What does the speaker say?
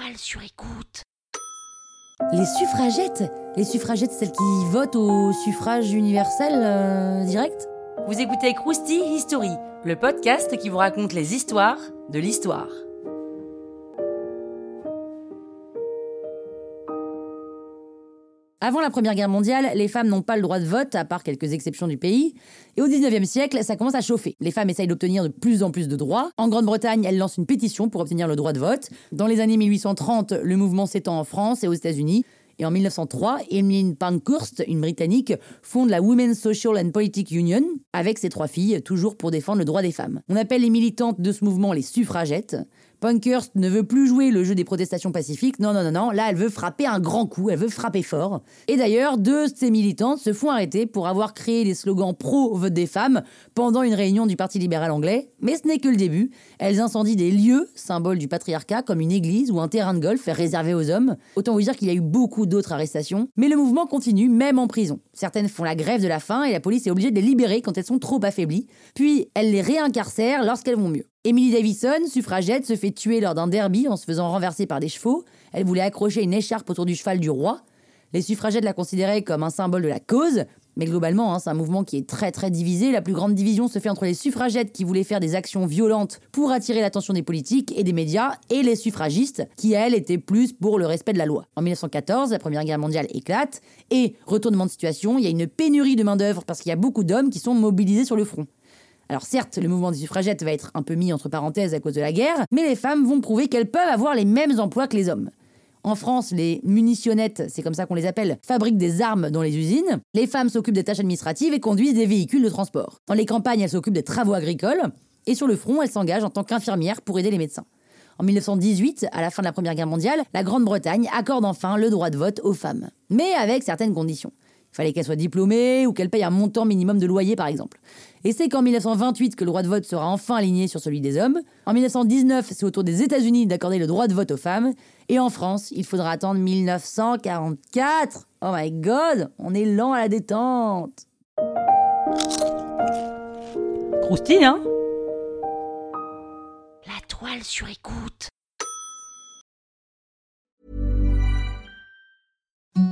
toile sur écoute. Les suffragettes Les suffragettes, celles qui votent au suffrage universel euh, direct? Vous écoutez Krusty History, le podcast qui vous raconte les histoires de l'histoire. Avant la Première Guerre mondiale, les femmes n'ont pas le droit de vote, à part quelques exceptions du pays. Et au 19e siècle, ça commence à chauffer. Les femmes essayent d'obtenir de plus en plus de droits. En Grande-Bretagne, elles lancent une pétition pour obtenir le droit de vote. Dans les années 1830, le mouvement s'étend en France et aux États-Unis. Et en 1903, Emmeline Pankhurst, une Britannique, fonde la Women's Social and Political Union avec ses trois filles, toujours pour défendre le droit des femmes. On appelle les militantes de ce mouvement les suffragettes. Punkhurst ne veut plus jouer le jeu des protestations pacifiques. Non, non, non, non. Là, elle veut frapper un grand coup. Elle veut frapper fort. Et d'ailleurs, deux de ces militantes se font arrêter pour avoir créé les slogans pro-vote des femmes pendant une réunion du Parti libéral anglais. Mais ce n'est que le début. Elles incendient des lieux, symboles du patriarcat, comme une église ou un terrain de golf réservé aux hommes. Autant vous dire qu'il y a eu beaucoup d'autres arrestations. Mais le mouvement continue, même en prison. Certaines font la grève de la faim et la police est obligée de les libérer quand elles sont trop affaiblies. Puis, elle les réincarcèrent lorsqu'elles vont mieux. Emily Davison, suffragette, se fait tuer lors d'un derby en se faisant renverser par des chevaux. Elle voulait accrocher une écharpe autour du cheval du roi. Les suffragettes la considéraient comme un symbole de la cause, mais globalement, hein, c'est un mouvement qui est très très divisé. La plus grande division se fait entre les suffragettes qui voulaient faire des actions violentes pour attirer l'attention des politiques et des médias, et les suffragistes qui, elles, étaient plus pour le respect de la loi. En 1914, la Première Guerre mondiale éclate, et retournement de situation, il y a une pénurie de main-d'œuvre parce qu'il y a beaucoup d'hommes qui sont mobilisés sur le front. Alors certes, le mouvement des suffragettes va être un peu mis entre parenthèses à cause de la guerre, mais les femmes vont prouver qu'elles peuvent avoir les mêmes emplois que les hommes. En France, les munitionnettes, c'est comme ça qu'on les appelle, fabriquent des armes dans les usines. Les femmes s'occupent des tâches administratives et conduisent des véhicules de transport. Dans les campagnes, elles s'occupent des travaux agricoles. Et sur le front, elles s'engagent en tant qu'infirmières pour aider les médecins. En 1918, à la fin de la Première Guerre mondiale, la Grande-Bretagne accorde enfin le droit de vote aux femmes. Mais avec certaines conditions. Il fallait qu'elles soient diplômées ou qu'elles payent un montant minimum de loyer, par exemple. Et c'est qu'en 1928 que le droit de vote sera enfin aligné sur celui des hommes. En 1919, c'est au tour des États-Unis d'accorder le droit de vote aux femmes. Et en France, il faudra attendre 1944. Oh my god, on est lent à la détente. Croustille, hein? La toile sur écoute.